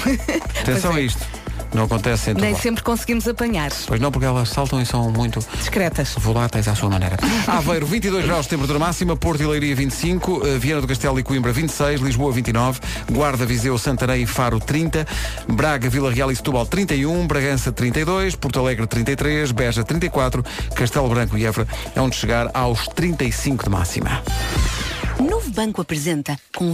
Atenção é. a isto. Não acontece em todo Nem sempre conseguimos apanhar. Pois não, porque elas saltam e são muito Discretas. voláteis à sua maneira. Aveiro, 22 graus de temperatura máxima, Porto e Leiria 25, eh, Viana do Castelo e Coimbra 26, Lisboa 29, Guarda, Viseu, Santarém e Faro 30, Braga, Vila Real e Setúbal 31, Bragança 32, Porto Alegre 33, Beja 34, Castelo Branco e Évora é onde chegar aos 35 de máxima. Novo Banco apresenta com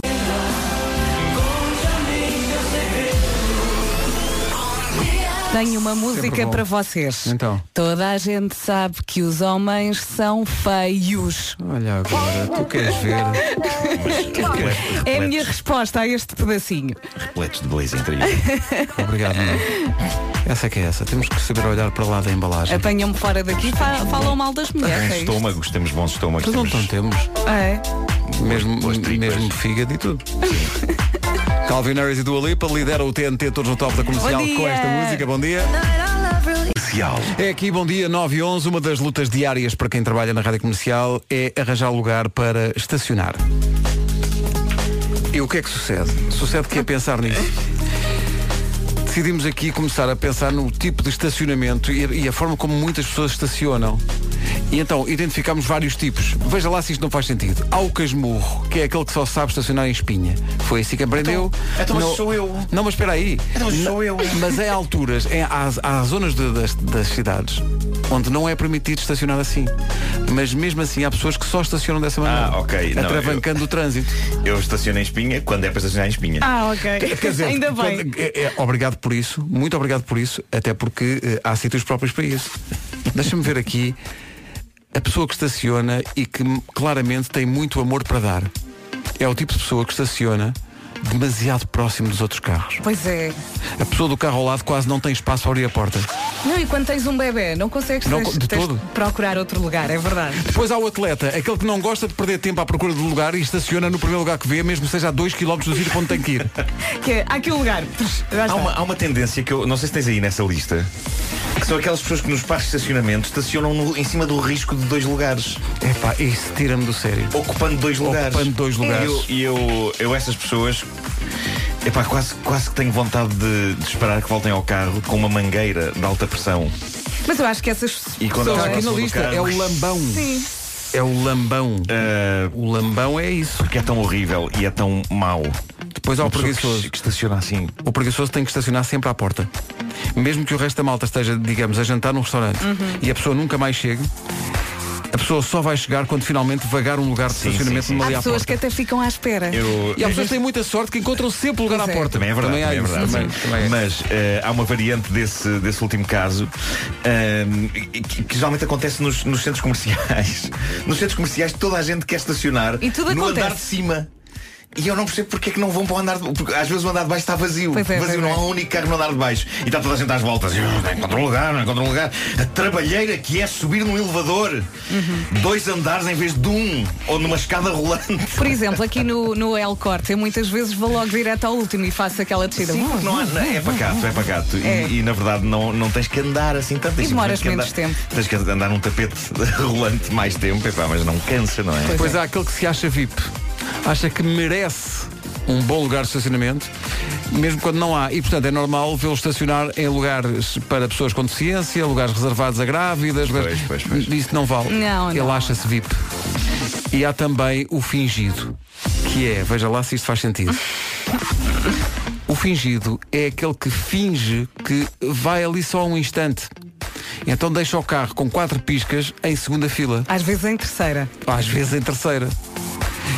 Tenho uma música para vocês. Então. Toda a gente sabe que os homens são feios. Olha agora, tu queres ver? É a minha resposta a este pedacinho. Repletos de beleza interior. Obrigado, Nuno. Essa é que é essa. Temos que saber olhar para lá da embalagem. Apanham-me fora daqui e fa- falam mal das mulheres. É isto. estômagos, temos bons estômagos. Mas não temos- temos. É. Mesmo, mesmo fígado e tudo. Calvin Harris e Dua Lipa lidera o TNT todos no top da comercial com esta música. Bom dia. Comercial. É aqui, bom dia, 9 e 11. Uma das lutas diárias para quem trabalha na rádio comercial é arranjar lugar para estacionar. E o que é que sucede? Sucede que é pensar nisso. Decidimos aqui começar a pensar no tipo de estacionamento e a forma como muitas pessoas estacionam. E então identificámos vários tipos. Veja lá se isto não faz sentido. Há o casmurro, que é aquele que só sabe estacionar em espinha. Foi assim que aprendeu. então, mas No- sou eu. Não, mas espera aí. Então, mas Não- sou eu. Mas é alturas, é, há, há zonas de- das, das cidades onde não é permitido estacionar assim. Mas mesmo assim há pessoas que só estacionam dessa maneira. Ah, ok. Não, atravancando o trânsito. Eu estaciono em espinha quando é para estacionar em espinha. Ah, ok. Quer dizer, Ainda bem. quando- é- é, obrigado por isso, muito obrigado por isso, até porque eh, há sítios próprios para isso. Deixa-me ver aqui a pessoa que estaciona e que claramente tem muito amor para dar. É o tipo de pessoa que estaciona demasiado próximo dos outros carros. Pois é. A pessoa do carro ao lado quase não tem espaço para abrir a porta. Não, e quando tens um bebê, não consegues Não, tens- de tens todo. procurar outro lugar, é verdade. Depois há o atleta, aquele que não gosta de perder tempo à procura do lugar e estaciona no primeiro lugar que vê, mesmo que seja a 2 km do sítio para onde tem que ir. Que é, há aqui um lugar. Há uma, há uma tendência que eu não sei se tens aí nessa lista que são aquelas pessoas que nos parques de estacionamento estacionam no- em cima do risco de dois lugares, Epá, isso tira-me do sério. ocupando dois lugares. Ocupando dois lugares. E eu, eu, eu essas pessoas Epá, quase, quase que tenho vontade de, de esperar que voltem ao carro com uma mangueira de alta pressão. Mas eu acho que essas E quando pessoas... ela Aqui na do lista carro. é o lambão. Sim. É o lambão. Ah, O lambão é isso. porque é tão horrível e é tão mau. Depois há o Uma pessoa preguiçoso. Que, que estaciona assim. O preguiçoso tem que estacionar sempre à porta. Mesmo que o resto da malta esteja, digamos, a jantar num restaurante Uhum. e a pessoa nunca mais chegue, a pessoa só vai chegar quando finalmente vagar um lugar de Sim, estacionamento sim, sim. numa ali Há à pessoas que até ficam à espera. Eu, E há pessoas que têm muita sorte que encontram sempre lugar Pois à é. porta. Também é verdade, Também é verdade. Também- também é. Mas eh, há uma variante desse, desse último caso ehm, que, que geralmente acontece nos, nos centros comerciais. Nos centros comerciais toda a gente quer estacionar E tudo no acontece. andar de cima. E eu não percebo porque é que não vão para o andar de Porque às vezes o andar de baixo está vazio. Pois é, vazio, pois não é. há um único carro no andar de baixo. E está toda a gente às voltas. E, "Ah, Não encontro um lugar, não encontro um lugar. A trabalheira que é subir num elevador. Uhum. Dois andares em vez de um. Ou numa escada rolante. Por exemplo, aqui no, no El Corte, eu muitas vezes vou logo direto ao último e faço aquela descida. Sim, não há, não, é pacato, é pacato. E- É. E, na verdade não, não tens que andar assim tanto. E demoras menos andar, tempo. Tens que andar num tapete rolante mais tempo, epá, mas não cansa, não é? Depois há aquele que se acha VIP. Acha que merece um bom lugar de estacionamento, mesmo quando não há. E, portanto, é normal vê-lo estacionar em lugares para pessoas com deficiência, lugares reservados a grávidas. Pois, pois, pois. Isso não vale. Não, Ele não. acha-se VIP. E há também o fingido, que é, veja lá se isto faz sentido. O fingido é aquele que finge que vai ali só um instante. Então deixa o carro com quatro piscas em segunda fila. Às vezes em terceira. Às vezes em terceira.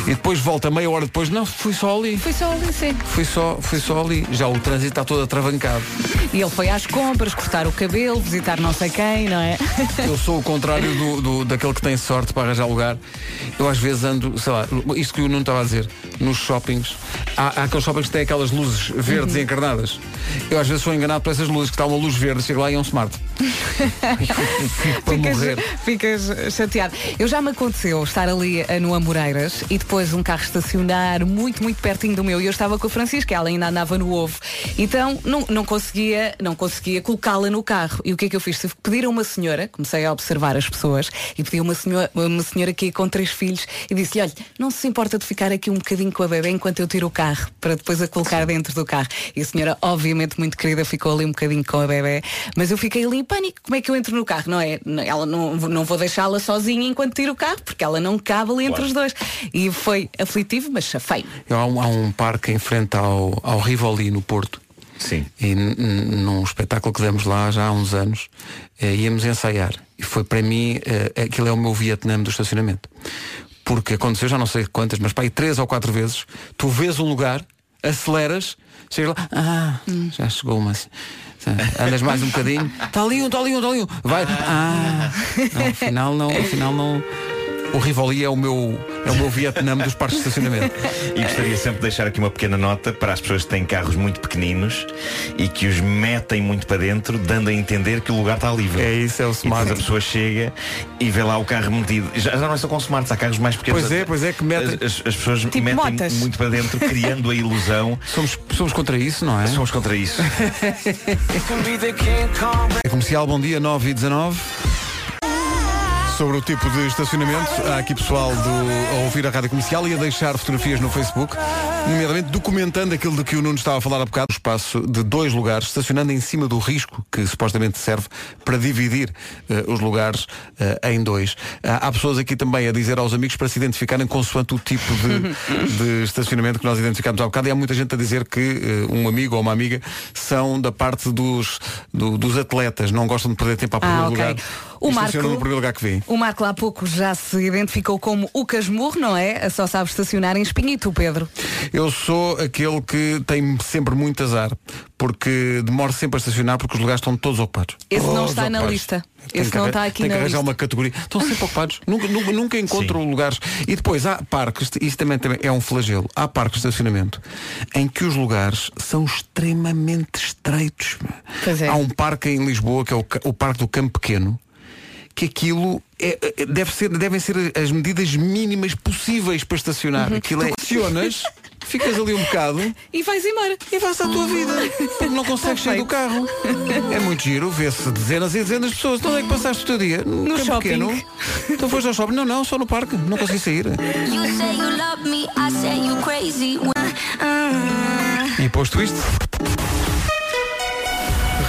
E depois volta meia hora depois, não, fui só ali. Foi só ali, sim. Fui só, fui só ali. Já o trânsito está todo atravancado. E ele foi às compras, cortar o cabelo, visitar não sei quem, não é? Eu sou o contrário do, do- daquele que tem sorte para arranjar lugar. Eu às vezes ando, sei lá, isto que o Nuno estava a dizer, nos shoppings, há, há aqueles shoppings que têm aquelas luzes verdes Uhum. encarnadas. Eu às vezes sou enganado por essas luzes, que está uma luz verde, chego lá e é um smart. Fico para ficas, morrer. ficas chateado. Eu já me aconteceu estar ali eh, no Amoreiras e depois um carro estacionar muito, muito pertinho do meu. E eu estava com a Francisca, ela ainda andava no ovo. Então não, não conseguia, não conseguia colocá-la no carro. E o que é que eu fiz? Tive que pedir a uma senhora, comecei a observar as pessoas, e pedi a uma senhora, uma senhora ia com três filhos e disse-lhe, olha, não se importa de ficar aqui um bocadinho com a bebê enquanto eu tiro o carro, para depois a colocar dentro do carro. E a senhora, obviamente muito querida, ficou ali um bocadinho com a bebê, mas eu fiquei ali em pânico. Como é que eu entro no carro? Não é? Ela não, não vou deixá-la sozinha enquanto tiro o carro, porque ela não cabe ali entre os dois. E foi aflitivo, mas chafei. Há um, há um parque em frente ao, ao Rivoli, no Porto. Sim. E num espetáculo que demos lá já há uns anos, eh, íamos ensaiar. E foi para mim, eh, aquilo é o meu Vietnã do estacionamento. Porque aconteceu, já não sei quantas, mas para aí três ou quatro vezes, tu vês um lugar, aceleras, chegas lá, ah, já chegou uma. Andas mais um bocadinho, está ali um, está ali um, está ali um. Vai, ah, não, afinal não, afinal não. O Rivoli é o meu, é o meu Vietnã dos parques de estacionamento. E gostaria sempre de deixar aqui uma pequena nota para as pessoas que têm carros muito pequeninos e que os metem muito para dentro, dando a entender que o lugar está livre. É isso, é o E smart. depois a pessoa chega e vê lá o carro metido. Já, já não é só com smarts, há carros mais pequenos. Pois é, pois é, que metem- As, as- as pessoas Tipo metem motas. muito para dentro, criando a ilusão. Somos, somos contra isso, não é? Somos contra isso. É comercial, bom dia, 9 e 19. Sobre o tipo de estacionamento, há aqui pessoal do, a ouvir a rádio comercial e a deixar fotografias no Facebook, nomeadamente documentando aquilo de que o Nuno estava a falar há bocado, o espaço de dois lugares, estacionando em cima do risco, que supostamente serve para dividir eh, os lugares eh, em dois. Há, há pessoas aqui também a dizer aos amigos para se identificarem consoante o tipo de, de estacionamento que nós identificámos há bocado, e há muita gente a dizer que eh, um amigo ou uma amiga são da parte dos, do- dos atletas, não gostam de perder tempo a primeiro Ah, ok. lugar. O e Marco- no primeiro lugar que vê. O Marco há pouco já se identificou como o Casmurro, não é? Só sabe estacionar em espinho e tu, Pedro. Eu sou aquele que tem sempre muito azar, porque demoro sempre a estacionar porque os lugares estão todos ocupados. Esse não está na ocupados. lista. Tem Esse não está aqui tem na que arranjar lista. uma categoria. Estão sempre ocupados. nunca, nunca, nunca encontro lugares. E depois há parques, isso também, também é um flagelo. Há parques de estacionamento em que os lugares são extremamente estreitos. Pois é. Há um parque em Lisboa, que é o, o Parque do Campo Pequeno, que aquilo é- é- deve ser, devem ser as medidas mínimas possíveis para estacionar. Uhum. Aquilo é. Estacionas, ficas ali um bocado E vais embora. e vais à tua vida. Porque não consegues sair do carro. É muito giro, vê-se dezenas e dezenas de pessoas. Então onde é que passaste o teu dia? No, campo shopping. pequeno. Então foste ao shopping? Não, não, só no parque. Não consegui sair. E posto isto,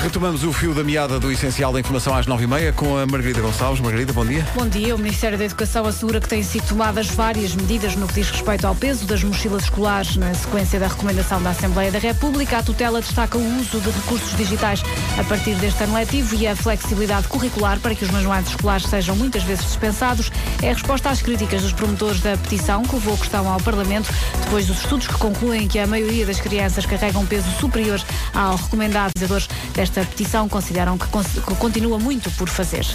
retomamos o fio da meada do essencial da informação às 9h30 com a Margarida Gonçalves. Margarida, bom dia. Bom dia. O Ministério da Educação assegura que têm sido tomadas várias medidas no que diz respeito ao peso das mochilas escolares na sequência da recomendação da Assembleia da República. A tutela destaca o uso de recursos digitais a partir deste ano letivo e a flexibilidade curricular para que os manuais escolares sejam muitas vezes dispensados. É a resposta às críticas dos promotores da petição que levou a questão ao Parlamento depois dos estudos que concluem que a maioria das crianças carrega um peso superior ao recomendado. Desta petição consideram que, que continua muito por fazer.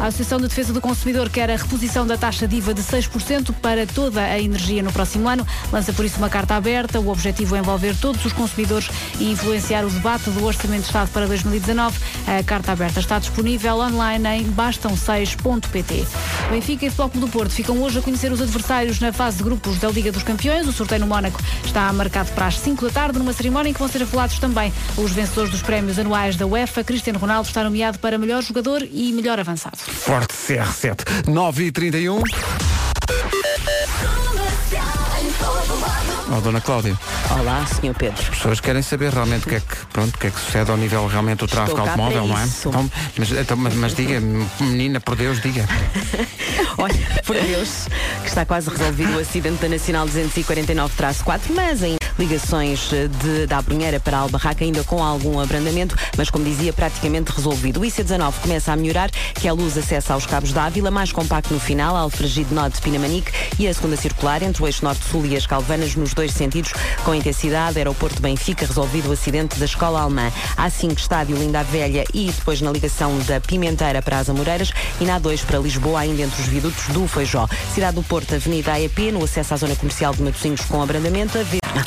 A Associação de Defesa do Consumidor quer a reposição da taxa DIVA de 6% para toda a energia no próximo ano. Lança por isso uma carta aberta. O objetivo é envolver todos os consumidores e influenciar o debate do Orçamento de Estado para 2019. A carta aberta está disponível online em bastão6.pt. Benfica e Futebol do Porto ficam hoje a conhecer os adversários na fase de grupos da Liga dos Campeões. O sorteio no Mónaco está marcado para as 5 da tarde, numa cerimónia em que vão ser afolados também os vencedores dos prémios anuais da UEFA. Cristiano Ronaldo está nomeado para melhor jogador e melhor avançado. Forte CR7. 9h31. Oh, Dona Cláudia, Olá, Sr. Pedro. as pessoas querem saber realmente o que é que, pronto, que, é que sucede ao nível realmente do tráfego automóvel, não é? Então, mas, então, mas, mas diga, menina, por Deus, diga. Olha, por Deus, que está quase resolvido o acidente da Nacional 249-4, mas em ligações de, da Abrunheira para a Albarraca ainda com algum abrandamento, mas como dizia, praticamente resolvido. O IC19 começa a melhorar, que é a luz acessa aos cabos da Ávila, mais compacto no final, Alfragido Norte de Pinamanique e a segunda circular entre o eixo norte-sul e as Calvanas nos dois sentidos, com intensidade, aeroporto Benfica, resolvido o acidente da escola alemã. A5 estádio Linda Velha e depois na ligação da Pimenteira para as Amoreiras e na A2 para Lisboa, ainda entre os viadutos do Feijó. Cidade do Porto, Avenida AEP, no acesso à zona comercial de Matosinhos com abrandamento.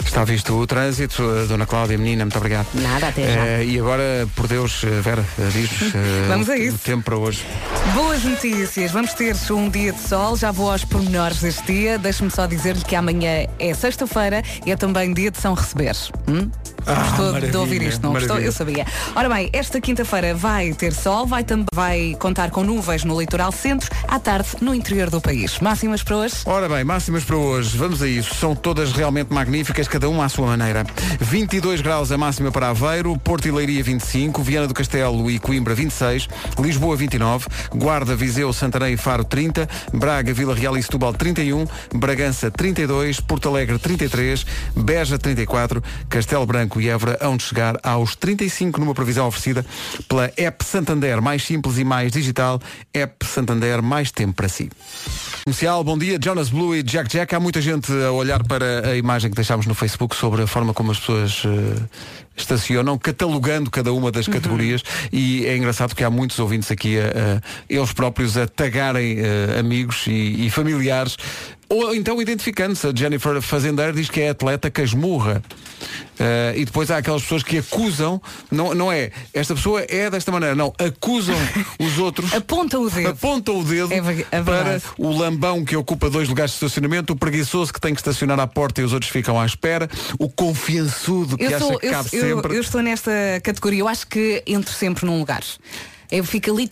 Está visto o trânsito, eh, Dona Cláudia, menina, muito obrigado. Nada, até já. Eh, e agora, por Deus, eh, Vera, diz-nos eh, Vamos a isso. o tempo para hoje. Boas notícias, vamos ter um dia de sol, já vou aos pormenores deste dia. Deixe-me só dizer-lhe que amanhã é sexta-feira e é também dia de São Receber. Hum? Gostou de ouvir isto, não gostou? maravilha. Eu sabia. Ora bem, esta quinta-feira vai ter sol, vai também vai contar com nuvens no litoral centro, à tarde no interior do país. Máximas para hoje? Ora bem, máximas para hoje, vamos a isso. São todas realmente magníficas, cada uma à sua maneira. 22 graus a máxima para Aveiro, Porto e Leiria 25, Viana do Castelo e Coimbra 26, Lisboa 29, Guarda, Viseu, Santarém e Faro 30, Braga, Vila Real e Setúbal 31, Bragança 32, Porto Alegre 33, Beja 34, Castelo Branco e Évora hão de chegar aos 35 numa previsão oferecida pela App Santander, mais simples e mais digital, App Santander, mais tempo para si. Comercial, bom dia. Jonas Blue e Jack Jack. Há muita gente a olhar para a imagem que deixámos no Facebook sobre a forma como as pessoas eh, estacionam, catalogando cada uma das categorias. E é engraçado que há muitos ouvintes aqui, a, a- eles próprios, a tagarem eh, amigos e, e familiares. Ou então identificando-se. A Jennifer Fazendeiro diz que é atleta que esmurra. Eh, e depois há aquelas pessoas que acusam, não, não é, esta pessoa é desta maneira, não, acusam os outros Aponta o dedo. apontam o dedo É é para o lambão que ocupa dois lugares de estacionamento, o preguiçoso que tem que estacionar à porta e os outros ficam à espera, o confiançudo que Eu, acha sou, que eu, cabe eu- sempre. eu estou nesta categoria. Eu acho que entro sempre num lugar. Eu fico ali,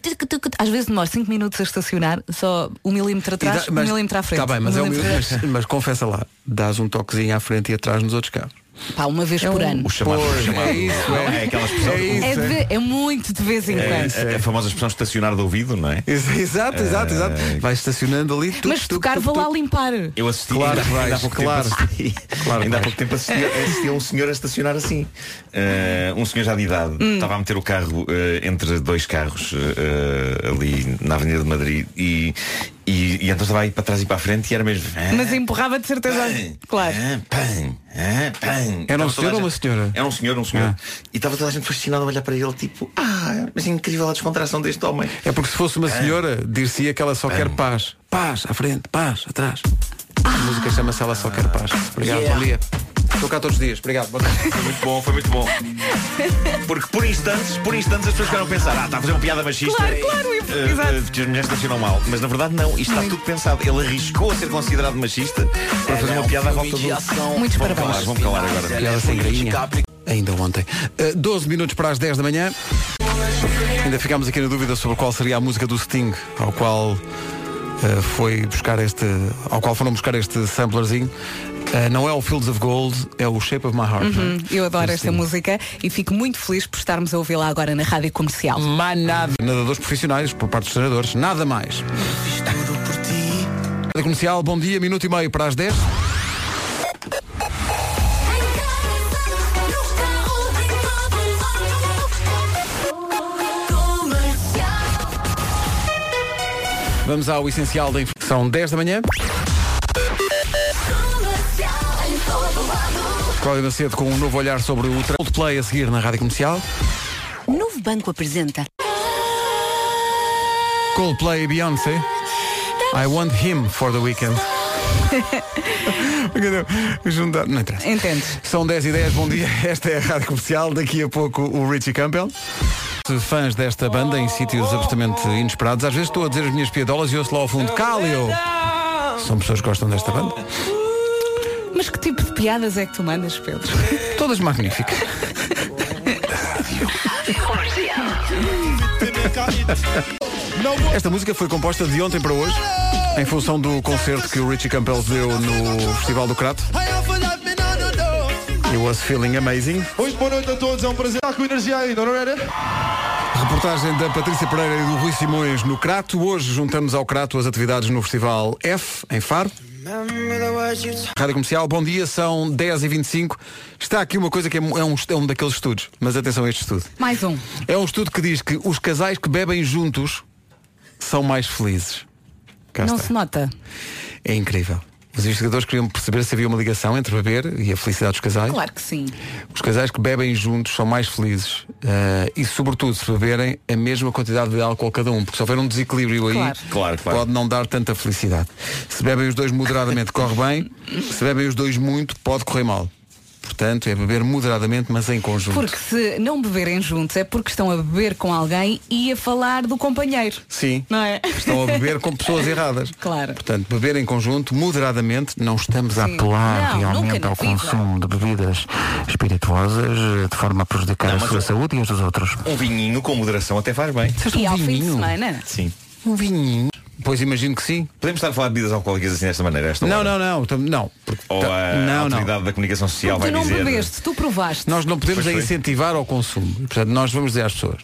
às vezes demoro 5 minutos a estacionar, só um milímetro E dá- atrás, um milímetro à frente. Tá bem, mas, é um milímetro milímetro, mas, mas confessa lá, dás um toquezinho à frente e atrás nos outros carros. Pá, uma vez por ano. O chamado, Pois, o chamado é isso, é. é aquela expressão. É isso. É, de- é muito de vez em quando. É, a, a famosa expressão estacionar de ouvido, não é? Ex- Exato, exato, exato. Vai estacionando ali. tuc, Mas tocar, vou lá limpar. Eu assisti Claro ainda, ainda há pouco claro. tempo assisti, Claro ainda há pouco tempo assisti, assisti a um senhor a estacionar assim. Eh, um senhor já de idade Hum. estava a meter o carro eh, entre dois carros eh, ali na Avenida de Madrid e, e, e então estava a ir para trás e para a frente e era mesmo. "Ah, Mas empurrava de certeza. Claro. ah, pã, ah, pã." Era um senhor ou uma senhora? Era um senhor, um senhor. Ah. E estava toda a gente fascinada a olhar para ele, tipo, ah, mas é incrível a descontração deste homem. É porque se fosse uma senhora, dir-se-ia que ela só quer paz. Paz, à frente, paz, atrás. A música chama-se Ela Só Quer Paz. Obrigado, bom dia. Estou cá todos os dias. Obrigado. Foi muito bom, foi muito bom. Porque por instantes, por instantes as pessoas ficaram a pensar, ah, está a fazer uma piada machista. Claro, claro, eh, exato. eh, que as mulheres estacionam mal. Mas na verdade não, isto está tudo pensado. Ele arriscou a ser considerado machista para fazer uma piada à volta do. Muitos Vamos parabéns. calar, vamos calar agora. Piada sem grainha. Ainda ontem. Uh, 12 minutos para as 10 da manhã. Ainda ficámos aqui na dúvida sobre qual seria a música do Sting, ao qual eh, foi buscar este, ao qual foram buscar este samplerzinho. Eh, não é o Fields of Gold, é o Shape of My Heart. é? Uhum, eu adoro esta Sim. música e fico muito feliz por estarmos a ouvi-la agora na rádio comercial. Mais nada. Nadadores profissionais, por parte dos treinadores, nada mais. Rádio Comercial, bom dia, minuto e meio para as 10. Vamos ao essencial da informação. São 10 da manhã. Cláudia Macedo com um novo olhar sobre o Coldplay a seguir na Rádio Comercial. Novo Banco apresenta. Coldplay e Beyoncé. I want him for the weekend. Juntar- Não interessa. Entendes? São 10 e 10, bom dia. Esta é a Rádio Comercial. Daqui a pouco o Richie Campbell. Fãs desta banda em sítios absolutamente inesperados. Às vezes estou a dizer as minhas piadolas e ouço lá ao fundo Cálio. São pessoas que gostam desta banda. Mas que tipo de piadas é que tu mandas, Pedro? Todas magníficas. Esta música foi composta de ontem para hoje, em função do concerto que o Richie Campbell deu no Festival do Crato. It was feeling amazing. Muito boa noite a todos, é um prazer estar com energia ainda, não era? Reportagem da Patrícia Pereira e do Rui Simões no Crato. Hoje juntamos ao Crato as atividades no Festival F, em Faro. Rádio Comercial, bom dia, são 10h25. Está aqui uma coisa que é um, é um, é um daqueles estudos, mas atenção a este estudo. Mais um. É um estudo que diz que os casais que bebem juntos são mais felizes. Cá Não está. se nota. É incrível. Os investigadores queriam perceber se havia uma ligação entre beber e a felicidade dos casais. Claro que sim. Os casais que bebem juntos são mais felizes. Eh, e sobretudo se beberem a mesma quantidade de álcool cada um. Porque se houver um desequilíbrio aí, Claro. Claro, claro. pode não dar tanta felicidade. Se bebem os dois moderadamente, corre bem. Se bebem os dois muito, pode correr mal. Portanto, é beber moderadamente, mas em conjunto. Porque se não beberem juntos é porque estão a beber com alguém e a falar do companheiro. Sim. Não é? Estão a beber com pessoas erradas. Claro. Portanto, beber em conjunto, moderadamente, não estamos a Sim. apelar Não, realmente na ao consumo de bebidas espirituosas de forma a prejudicar Não, a sua o- saúde e as dos outros. Um vinhinho com moderação até faz bem. E ao fim de vinho? semana. Sim. Um vinhinho. Pois imagino que sim. Podemos estar a falar de bebidas alcoólicas assim desta maneira? Esta Não, não, não. tam- Não. Porque Ou a não, não. autoridade da comunicação social Tu vai não dizer. bebeste, tu provaste. Nós não podemos Pois é foi. incentivar ao consumo. Portanto, nós vamos dizer às pessoas.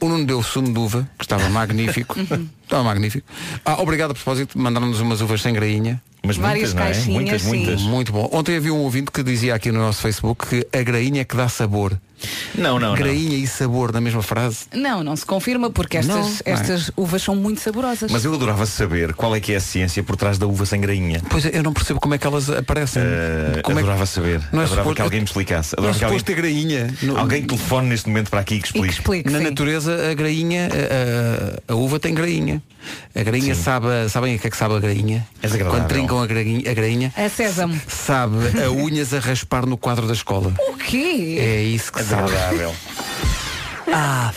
O Nuno deu sumo de uva, que estava magnífico. estava magnífico. Ah, obrigado a propósito, mandaram-nos umas uvas sem grainha. Mas Várias muitas, não é? caixinhas, Muitas, sim. muitas. Muito bom. Ontem havia um ouvinte que dizia aqui no nosso Facebook que a grainha é que dá sabor. Não, não, não. grainha e sabor na mesma frase. Não, não se confirma porque estas, Não, não é. estas uvas são muito saborosas. Mas eu adorava saber qual é que é a ciência por trás da uva sem grainha. Pois é, eu não percebo como é que elas aparecem. Eh, como é que- adorava saber. Não é adorava suposto- que alguém me explicasse. Não é Adorava alguém, suposto ter grainha. No- alguém telefone neste momento para aqui e que e que explique. explique, Na sim. natureza a grainha, a, a- a uva tem grainha. A grainha sabe, a- sabem a que é que sabe a grainha? É. Quando trincam a grainha, a grainha É sésamo. sabe a unhas a raspar no quadro da escola. O quê? É isso que É sabe. desagradável. Ah,